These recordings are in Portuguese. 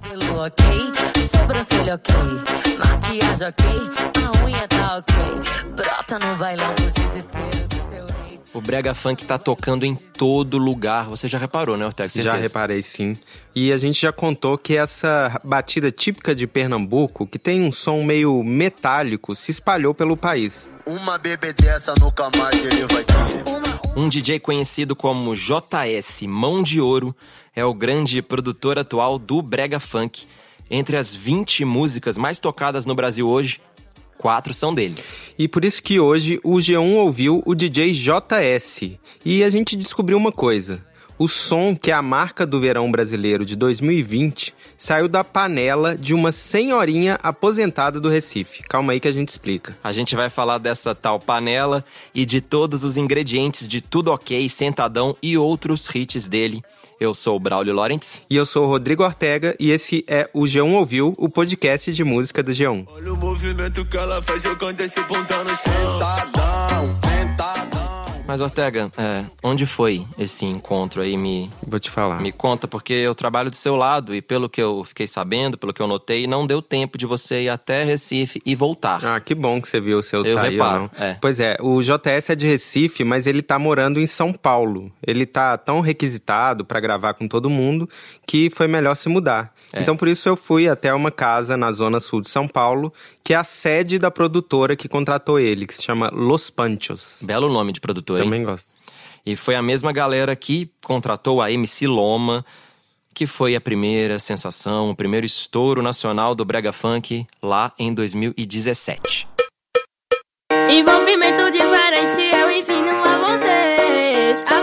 Cabelo ok, sobrancelha ok, maquiagem ok, a unha tá ok. Brota no bailão do desespero do seu ex. O brega funk tá tocando em todo lugar. Você já reparou, né, Ortega? Já reparei sim. E a gente já contou que essa batida típica de Pernambuco, que tem um som meio metálico, se espalhou pelo país. Uma bebê dessa nunca mais ele vai ter. Um DJ conhecido como JS Mão de Ouro é o grande produtor atual do brega funk. Entre as 20 músicas mais tocadas no Brasil hoje, quatro são dele. E por isso que hoje o G1 ouviu o DJ JS. E a gente descobriu uma coisa. O som, que é a marca do verão brasileiro de 2020, saiu da panela de uma senhorinha aposentada do Recife. Calma aí que a gente explica. A gente vai falar dessa tal panela e de todos os ingredientes de Tudo Ok, Sentadão e outros hits dele. Eu sou o Braulio Lawrence. E eu sou o Rodrigo Ortega e esse é o G1 Ouviu, o podcast de música do G1. Olha o movimento que ela faz jogando esse bundão no chão. Sentadão. Mas, Ortega, é, onde foi esse encontro aí? Me, Vou te falar. me conta, porque eu trabalho do seu lado e pelo que eu fiquei sabendo, pelo que eu notei, não deu tempo de você ir até Recife e voltar. Ah, que bom que você viu o seu Eu reparo, não? é. Pois é, o JS é de Recife, mas ele tá morando em São Paulo. Ele tá tão requisitado pra gravar com todo mundo que foi melhor se mudar. É. Então por isso eu fui até uma casa na zona sul de São Paulo, que é a sede da produtora que contratou ele, que se chama Los Panchos. Belo nome de produtor, hein? Também gosto. E foi a mesma galera que contratou a MC Loma, que foi a primeira sensação, o primeiro estouro nacional do Brega Funk lá em 2017. Envolvimento diferente, eu vocês, a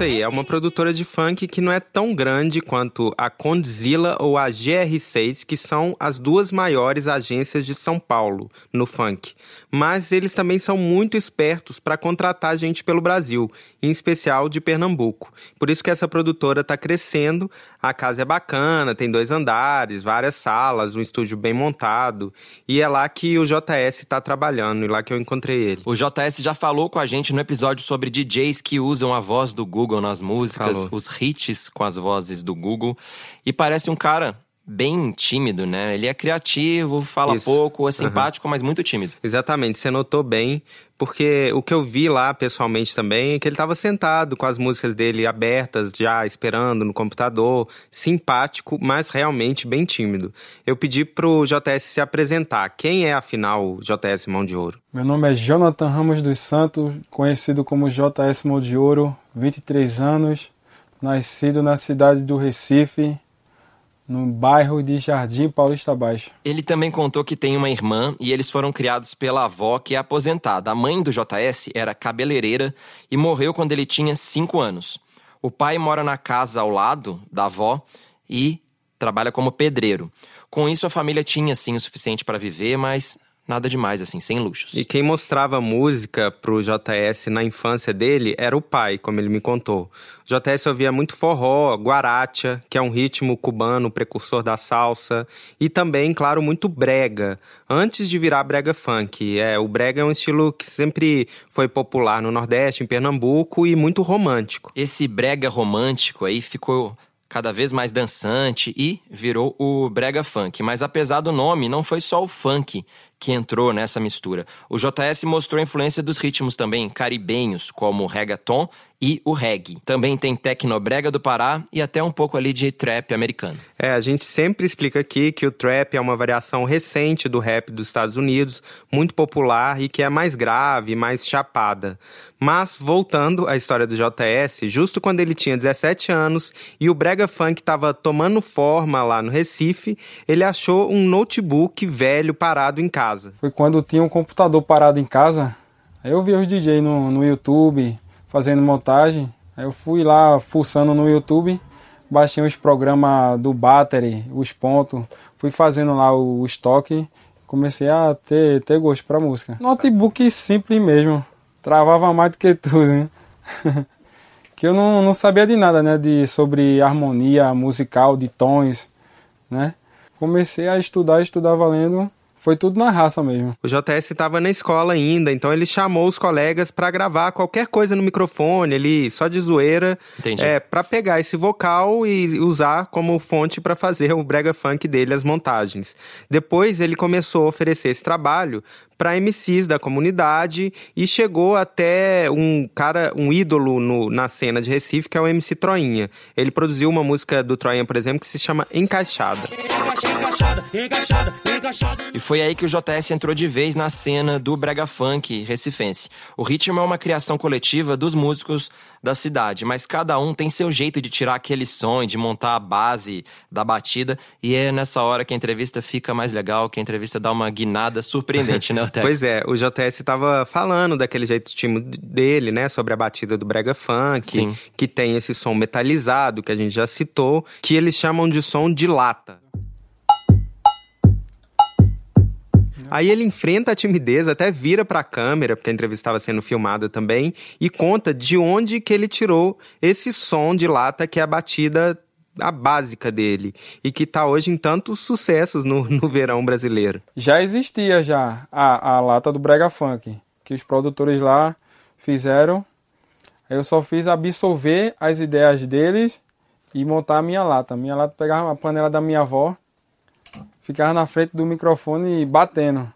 isso aí, é uma produtora de funk que não é tão grande quanto a Condzilla ou a GR6, que são as duas maiores agências de São Paulo no funk. Mas eles também são muito espertos para contratar gente pelo Brasil, em especial de Pernambuco. Por isso que essa produtora está crescendo, a casa é bacana, tem dois andares, várias salas, um estúdio bem montado, e é lá que o JS está trabalhando, e lá que eu encontrei ele. O JS já falou com a gente no episódio sobre DJs que usam a voz do Google nas músicas, Falou. os hits com as vozes do Google. E parece um cara bem tímido, né? Ele é criativo, fala Isso. pouco, é simpático, mas muito tímido. Exatamente, você notou bem, porque o que eu vi lá pessoalmente também é que ele estava sentado com as músicas dele abertas, já esperando no computador, simpático, mas realmente bem tímido. Eu pedi pro JS se apresentar. Quem é afinal o JS Mão de Ouro? Meu nome é Jonathan Ramos dos Santos, conhecido como JS Mão de Ouro, 23 anos, nascido na cidade do Recife, no bairro de Jardim Paulista Baixo. Ele também contou que tem uma irmã e eles foram criados pela avó, que é aposentada. A mãe do JS era cabeleireira e morreu quando ele tinha 5 anos. O pai mora na casa ao lado da avó e trabalha como pedreiro. Com isso, a família tinha sim o suficiente para viver, mas nada demais, assim, sem luxos. E quem mostrava música pro JS na infância dele era o pai, como ele me contou. O JS ouvia muito forró, guaracha, que é um ritmo cubano precursor da salsa, e também, claro, muito brega, antes de virar brega funk. É, o brega é um estilo que sempre foi popular no Nordeste, em Pernambuco e muito romântico. Esse brega romântico aí ficou cada vez mais dançante e virou o brega funk. Mas apesar do nome, não foi só o funk que entrou nessa mistura. O JS mostrou a influência dos ritmos também caribenhos, como reggaeton e o reggae. Também tem tecnobrega do Pará e até um pouco ali de trap americano. É, a gente sempre explica aqui que o trap é uma variação recente do rap dos Estados Unidos, muito popular e que é mais grave, mais chapada. Mas, voltando à história do JS, justo quando ele tinha 17 anos e o brega funk estava tomando forma lá no Recife, ele achou um notebook velho parado em casa. Foi quando tinha um computador parado em casa, aí eu vi os DJ no, no YouTube fazendo montagem, aí eu fui lá fuçando no YouTube, baixei os programas do Battery, os pontos, fui fazendo lá o, o estoque, comecei a ter, ter gosto pra música. Notebook simples mesmo, travava mais do que tudo, né? que eu não, não sabia de nada, né, de, sobre harmonia musical, de tons, né? Comecei a estudar, estudar valendo, Foi tudo na raça mesmo. O JS estava na escola ainda, então ele chamou os colegas para gravar qualquer coisa no microfone, ele só de zoeira, Entendi. é, para pegar esse vocal e usar como fonte para fazer o brega funk dele, as montagens. Depois ele começou a oferecer esse trabalho para MCs da comunidade e chegou até um cara, um ídolo no- na cena de Recife, que é o MC Troinha. Ele produziu uma música do Troinha, por exemplo, que se chama Encaixada. E foi aí que o JS entrou de vez na cena do brega funk recifense. O ritmo é uma criação coletiva dos músicos da cidade, mas cada um tem seu jeito de tirar aquele som, de montar a base da batida, e é nessa hora que a entrevista fica mais legal, que a entrevista dá uma guinada surpreendente, né, Pois é, o JS estava falando daquele jeito tímido dele, né, sobre a batida do brega funk, Sim. que tem esse som metalizado que a gente já citou, que eles chamam de som de lata. Aí ele enfrenta a timidez, até vira pra câmera, porque a entrevista estava sendo filmada também, e conta de onde que ele tirou esse som de lata que é a batida a básica dele e que tá hoje em tantos sucessos no, no verão brasileiro. Já existia já a, a lata do Brega Funk, que os produtores lá fizeram. Eu só fiz absorver as ideias deles e montar a minha lata. Minha lata pegava a panela da minha avó, ficava na frente do microfone batendo.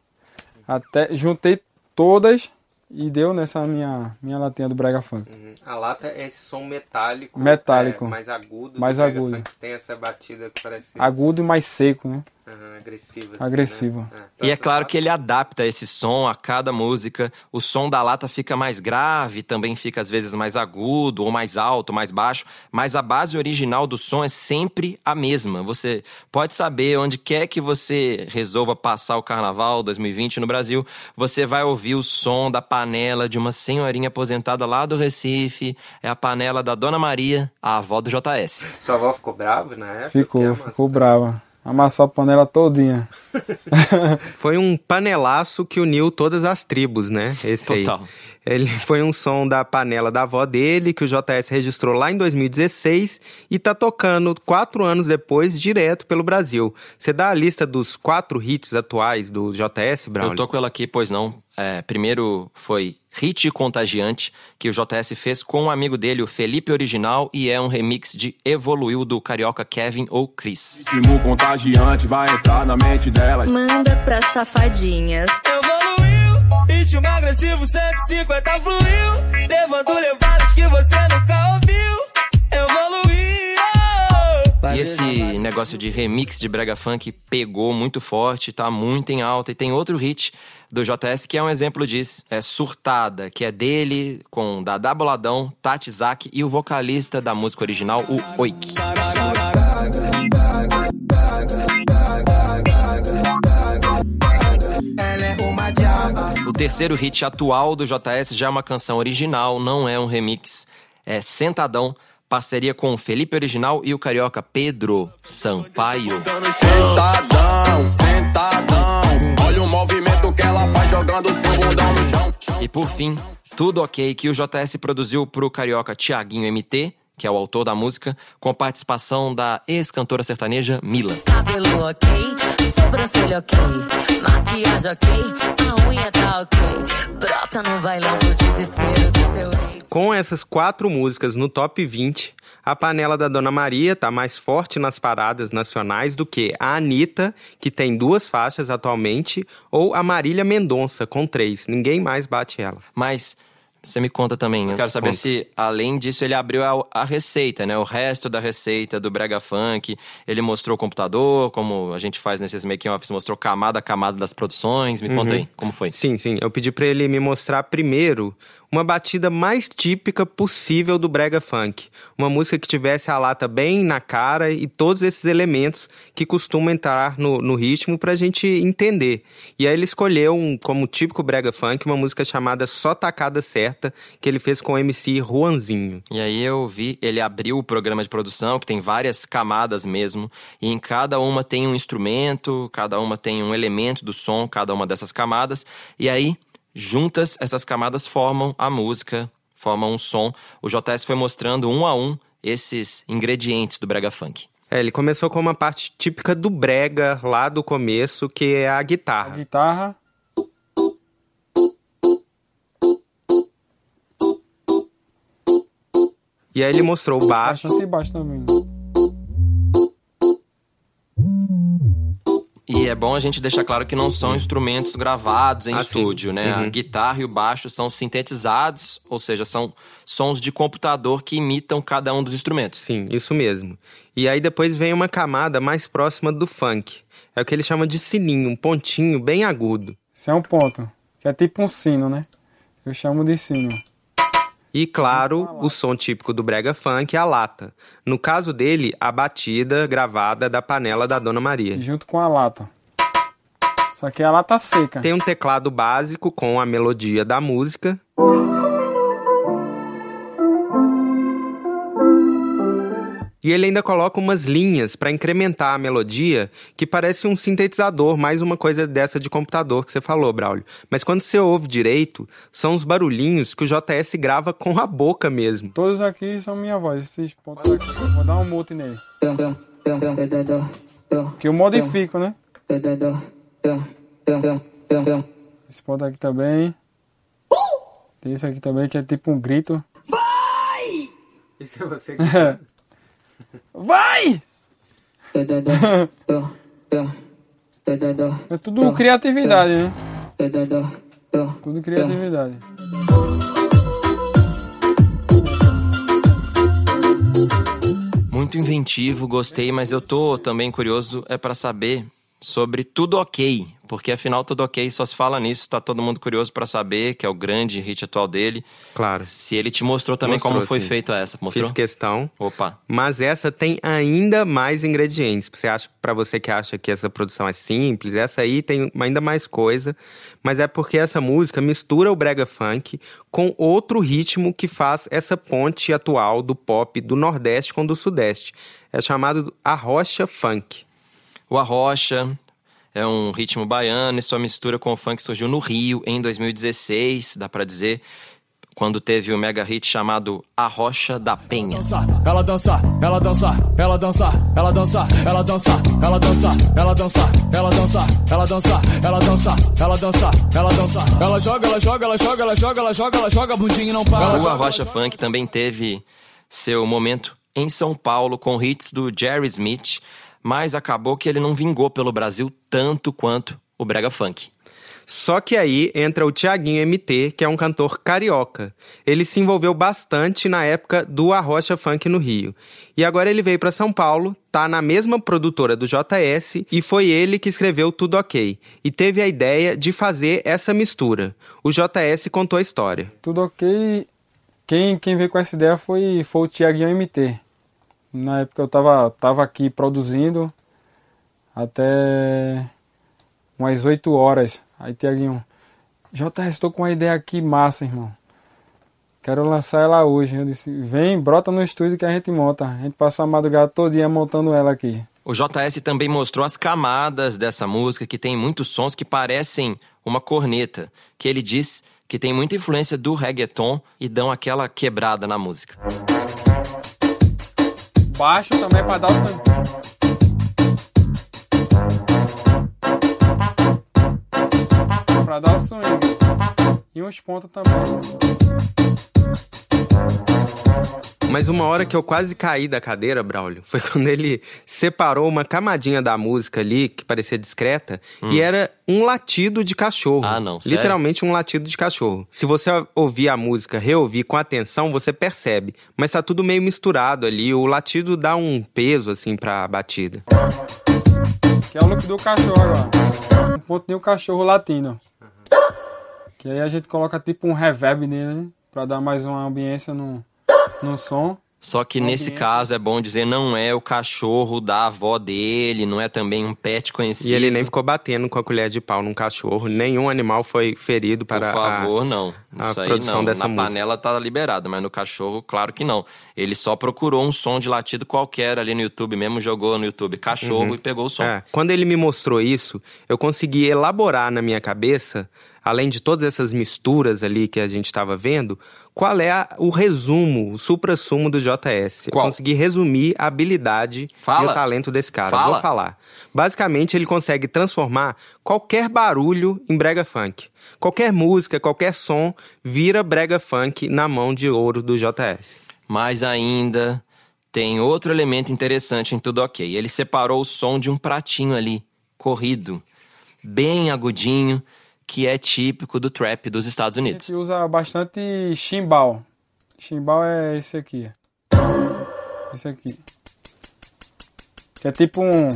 Até juntei todas e deu nessa minha minha latinha do Brega Funk. A lata é esse som metálico, Metálico. é, mais agudo, Mais agudo. Funk, tem essa batida que parece Agudo e mais seco, né? Aham, agressiva. assim, Agressivo. né? E é claro que ele adapta esse som a cada música. O som da lata fica mais grave, também fica às vezes mais agudo, ou mais alto, mais baixo, mas a base original do som é sempre a mesma. Você pode saber onde quer que você resolva passar o carnaval 2020 no Brasil, você vai ouvir o som da panela de uma senhorinha aposentada lá do Recife. É a panela da Dona Maria, a avó do JS. Sua avó ficou brava na época? Ficou, amassou. ficou brava. Amassou a panela todinha. Foi um panelaço que uniu todas as tribos, né? Esse aí. Total. Ele foi um som da panela da avó dele, que o JS registrou lá em 2016 e tá tocando quatro anos depois, direto pelo Brasil. Você dá a lista dos quatro hits atuais do JS, Brown? Eu tô com ela aqui, pois não. É, primeiro foi Hit Contagiante, que o JS fez com um amigo dele, o Felipe Original, e é um remix de Evoluiu do carioca Kevin ou Chris. Ritmo contagiante vai entrar na mente delas. Manda pra safadinhas. Evoluiu, ritmo agressivo 150 fluiu, levando levadas que você nunca ouviu. E esse negócio de remix de brega funk pegou muito forte, tá muito em alta. E tem outro hit do JS que é um exemplo disso. É Surtada, que é dele, com Dada Boladão, Tati Zaki e o vocalista da música original, o Oik. O terceiro hit atual do JS já é uma canção original, não é um remix. É Sentadão, parceria com o Felipe Original e o carioca Pedro Sampaio. Sentadão, sentadão. Olha o movimento que ela faz jogando seu bundão no chão. E por fim, tudo ok que o JS produziu pro carioca Tiaguinho MT, que é o autor da música, com participação da ex-cantora sertaneja Mila. Cabelo ok, sobrancelha ok, maquiagem ok, a unha tá ok. Brota no bailão pro desespero do seu ex. Com essas quatro músicas no top 20, a panela da Dona Maria tá mais forte nas paradas nacionais do que a Anitta, que tem duas faixas atualmente, ou a Marília Mendonça, com três. Ninguém mais bate ela. Mas você me conta também, eu quero saber Conta. se, além disso, ele abriu a, a receita, né? O resto da receita do Brega Funk. Ele mostrou o computador, como a gente faz nesses making-offs, mostrou camada a camada das produções. Me conta aí, como foi? Sim, sim. Eu pedi pra ele me mostrar primeiro uma batida mais típica possível do brega funk. Uma música que tivesse a lata bem na cara e todos esses elementos que costumam entrar no, no ritmo pra gente entender. E aí ele escolheu um, como típico brega funk uma música chamada Só Tacada Certa, que ele fez com o MC Juanzinho. E aí eu vi, ele abriu o programa de produção, que tem várias camadas mesmo, e em cada uma tem um instrumento, cada uma tem um elemento do som, cada uma dessas camadas, e aí, juntas, essas camadas formam a música, formam um som. O JS foi mostrando um a um esses ingredientes do brega funk. É, ele começou com uma parte típica do brega lá do começo, que é a A guitarra. guitarra. E aí ele mostrou o baixo. Bastante baixo também. né? É bom a gente deixar claro que não são instrumentos gravados em Ah, sim. estúdio, né? A Uhum. guitarra e o baixo são sintetizados, ou seja, são sons de computador que imitam cada um dos instrumentos. Sim, isso mesmo. E aí depois vem uma camada mais próxima do funk. É o que ele chama de sininho, um pontinho bem agudo. Isso é um ponto. Que é tipo um sino, né? Eu chamo de sino. E claro, o som típico do brega funk é a lata. No caso dele, a batida gravada da panela da Dona Maria. Junto com a lata. Só que a lata seca. Tem um teclado básico com a melodia da música. E ele ainda coloca umas linhas para incrementar a melodia, que parece um sintetizador, mais uma coisa dessa de computador que você falou, Braulio. Mas quando você ouve direito, são os barulhinhos que o JS grava com a boca mesmo. Todos aqui são minha voz, esses pontos aqui. Vou dar um mute nele. Que eu modifico, né? Esse ponto aqui também. Tem esse aqui também que é tipo um grito. Isso é você Vai! É tudo criatividade, né? Tudo criatividade. Muito inventivo, gostei, mas eu tô também curioso é pra saber sobre Tudo Ok, porque afinal Tudo Ok só se fala nisso, tá todo mundo curioso pra saber, que é o grande hit atual dele. Claro. Se ele te mostrou também Mostrou, como foi sim. feita essa, mostrou? Fiz questão. Opa. Mas essa tem ainda mais ingredientes. Você acha, para você que acha que essa produção é simples, essa aí tem ainda mais coisa. Mas é porque essa música mistura o brega funk com outro ritmo que faz essa ponte atual do pop do Nordeste com o do Sudeste. É chamado arrocha funk. O Arrocha é um ritmo baiano e sua mistura com o funk surgiu no Rio em 2016, dá pra dizer, quando teve o mega hit chamado Arrocha da Penha. Ela dança, ela dança, ela dança, ela dança, ela dança, ela dança, ela dança, ela dança, ela dança, ela dança, ela dança, ela dança. Ela joga, ela joga, ela joga, ela joga, ela joga, ela joga, bundinho e não para. O Arrocha Funk também teve seu momento em São Paulo com hits do Jerry Smith, mas acabou que ele não vingou pelo Brasil tanto quanto o Brega Funk. Só que aí entra o Tiaguinho MT, que é um cantor carioca. Ele se envolveu bastante na época do Arrocha Funk no Rio. E agora ele veio para São Paulo, tá na mesma produtora do JS e foi ele que escreveu Tudo Ok. E teve a ideia de fazer essa mistura. O JS contou a história. Tudo ok. Quem, quem veio com essa ideia foi, foi o Tiaguinho MT. Na época eu tava, tava aqui produzindo até umas 8 horas. Aí Tiaguinho, JS, estou com uma ideia aqui massa, irmão. Quero lançar ela hoje. Eu disse, vem, brota no estúdio que a gente monta. A gente passou a madrugada todo dia montando ela aqui. O JS também mostrou as camadas dessa música, que tem muitos sons que parecem uma corneta, que ele diz que tem muita influência do reggaeton e dão aquela quebrada na música. Baixo também para dar o som. Pra dar swing. E uns pontos também. Mas uma hora que eu quase caí da cadeira, Braulio, foi quando ele separou uma camadinha da música ali, que parecia discreta, e era um latido de cachorro. Ah, não, sério? Literalmente um latido de cachorro. Se você ouvir a música, reouvir com atenção, você percebe. Mas tá tudo meio misturado ali. O latido dá um peso, assim, pra batida. Que é o look do cachorro agora. Um ponto de um cachorro latino. Que aí a gente coloca tipo um reverb nele, né? Pra dar mais uma ambiência no, no som. Só que nesse caso é bom dizer, não é o cachorro da avó dele, não é também um pet conhecido. E ele nem ficou batendo com a colher de pau num cachorro. Nenhum animal foi ferido Por para a- favor, não. a Isso aí produção não. dessa Na música. panela tá liberado, mas no cachorro, claro que não. Ele só procurou um som de latido qualquer ali no YouTube, mesmo jogou no YouTube cachorro e pegou o som. É, quando ele me mostrou isso, eu consegui elaborar na minha cabeça além de todas essas misturas ali que a gente estava vendo, qual é a- o resumo, o supra-sumo do JS? Qual? Eu consegui resumir a habilidade Fala. e o talento desse cara. Fala. Vou falar. Basicamente, ele consegue transformar qualquer barulho em brega funk. Qualquer música, qualquer som vira brega funk na mão de ouro do JS. Mas ainda tem outro elemento interessante em tudo ok. Ele separou o som de um pratinho ali, corrido, bem agudinho, que é típico do trap dos Estados A Unidos. gente usa bastante chimbal. Chimbal é esse aqui. Esse aqui. Que é tipo um,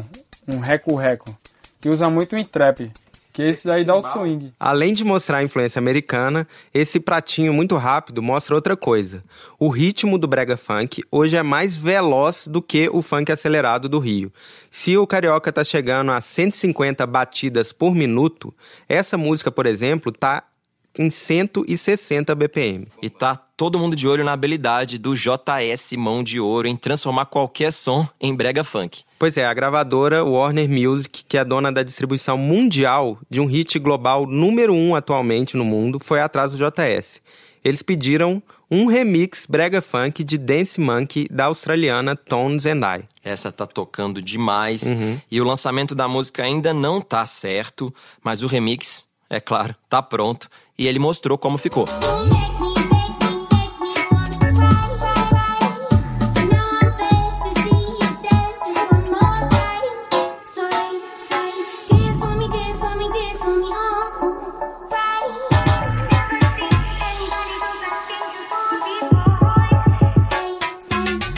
um reco-reco. Que usa muito em trap. Que esse daí dá o swing. Além de mostrar a influência americana, esse pratinho muito rápido mostra outra coisa. O ritmo do brega funk hoje é mais veloz do que o funk acelerado do Rio. Se o carioca tá chegando a 150 batidas por minuto, essa música, por exemplo, tá em 160 BPM. E tá todo mundo de olho na habilidade do JS Mão de Ouro em transformar qualquer som em brega funk. Pois é, a gravadora Warner Music, que é dona da distribuição mundial de um hit global número um atualmente no mundo, foi atrás do JS. Eles pediram um remix brega funk de Dance Monkey da australiana Tones and I. Essa tá tocando demais. E o lançamento da música ainda não tá certo, mas o remix, é claro, tá pronto. E ele mostrou como ficou.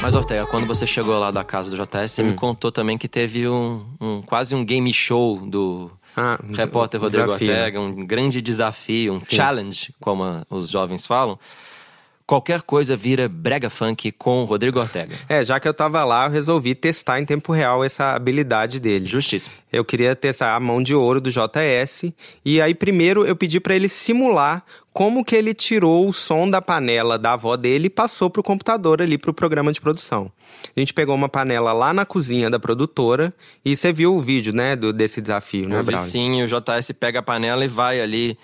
Mas, Ortega, quando você chegou lá da casa do JS, você me contou também que teve um, um- quase um game show do Ah, repórter Rodrigo desafio. Ortega, um grande desafio, um challenge, como os jovens falam. Qualquer coisa vira brega funk com o Rodrigo Ortega. É, já que eu tava lá, eu resolvi testar em tempo real essa habilidade dele. Justíssimo. Eu queria testar a mão de ouro do JS. E aí, primeiro, eu pedi pra ele simular como que ele tirou o som da panela da avó dele e passou pro computador ali pro programa de produção. A gente pegou uma panela lá na cozinha da produtora e você viu o vídeo, né, do, desse desafio, né, Braulio? vizinho, o JS pega a panela e vai ali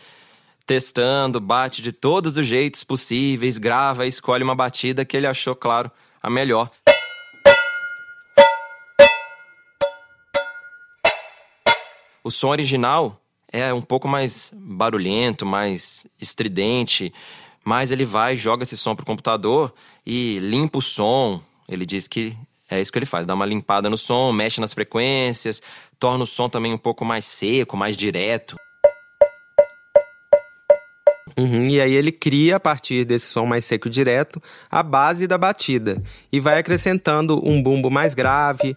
testando, bate de todos os jeitos possíveis, grava, escolhe uma batida que ele achou, claro, a melhor. O som original é um pouco mais barulhento, mais estridente, mas ele vai, joga esse som pro computador e limpa o som. Ele diz que é isso que ele faz, dá uma limpada no som, mexe nas frequências, torna o som também um pouco mais seco, mais direto. Uhum, e aí ele cria, a partir desse som mais seco e direto, a base da batida. E vai acrescentando um bumbo mais grave,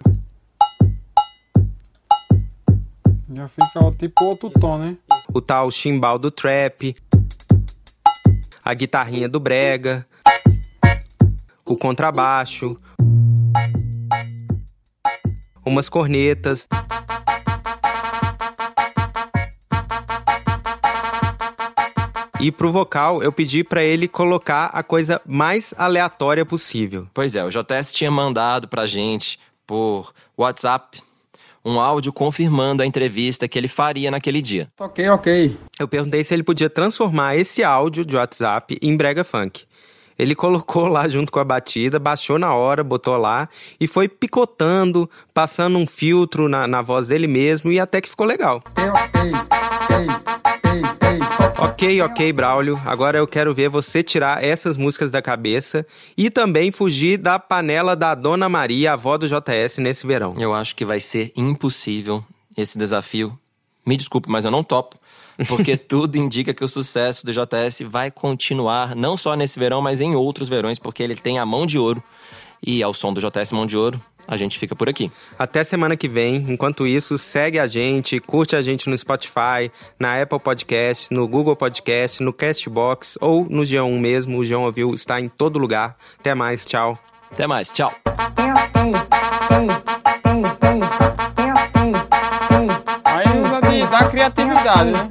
Já fica ó, tipo outro tom, né? o tal chimbal do trap, a guitarrinha do brega, o contrabaixo, umas cornetas. E pro vocal eu pedi pra ele colocar a coisa mais aleatória possível. Pois é, o JS tinha mandado pra gente por WhatsApp um áudio confirmando a entrevista que ele faria naquele dia. Ok, ok. Eu perguntei se ele podia transformar esse áudio de WhatsApp em brega funk. Ele colocou lá junto com a batida, baixou na hora, botou lá e foi picotando, passando um filtro na, na voz dele mesmo e até que ficou legal. Ok, ok, Braulio. Agora eu quero ver você tirar essas músicas da cabeça e também fugir da panela da Dona Maria, avó do JS, nesse verão. Eu acho que vai ser impossível esse desafio. Me desculpe, mas eu não topo. Porque tudo indica que o sucesso do JS vai continuar, não só nesse verão, mas em outros verões, porque ele tem a mão de ouro. E ao som do JS Mão de Ouro, a gente fica por aqui. Até semana que vem. Enquanto isso, segue a gente, curte a gente no Spotify, na Apple Podcast, no Google Podcast, no Castbox ou no G1 mesmo. O G1 Ouviu está em todo lugar. Até mais, tchau. Até mais, tchau. Aí da criatividade, né?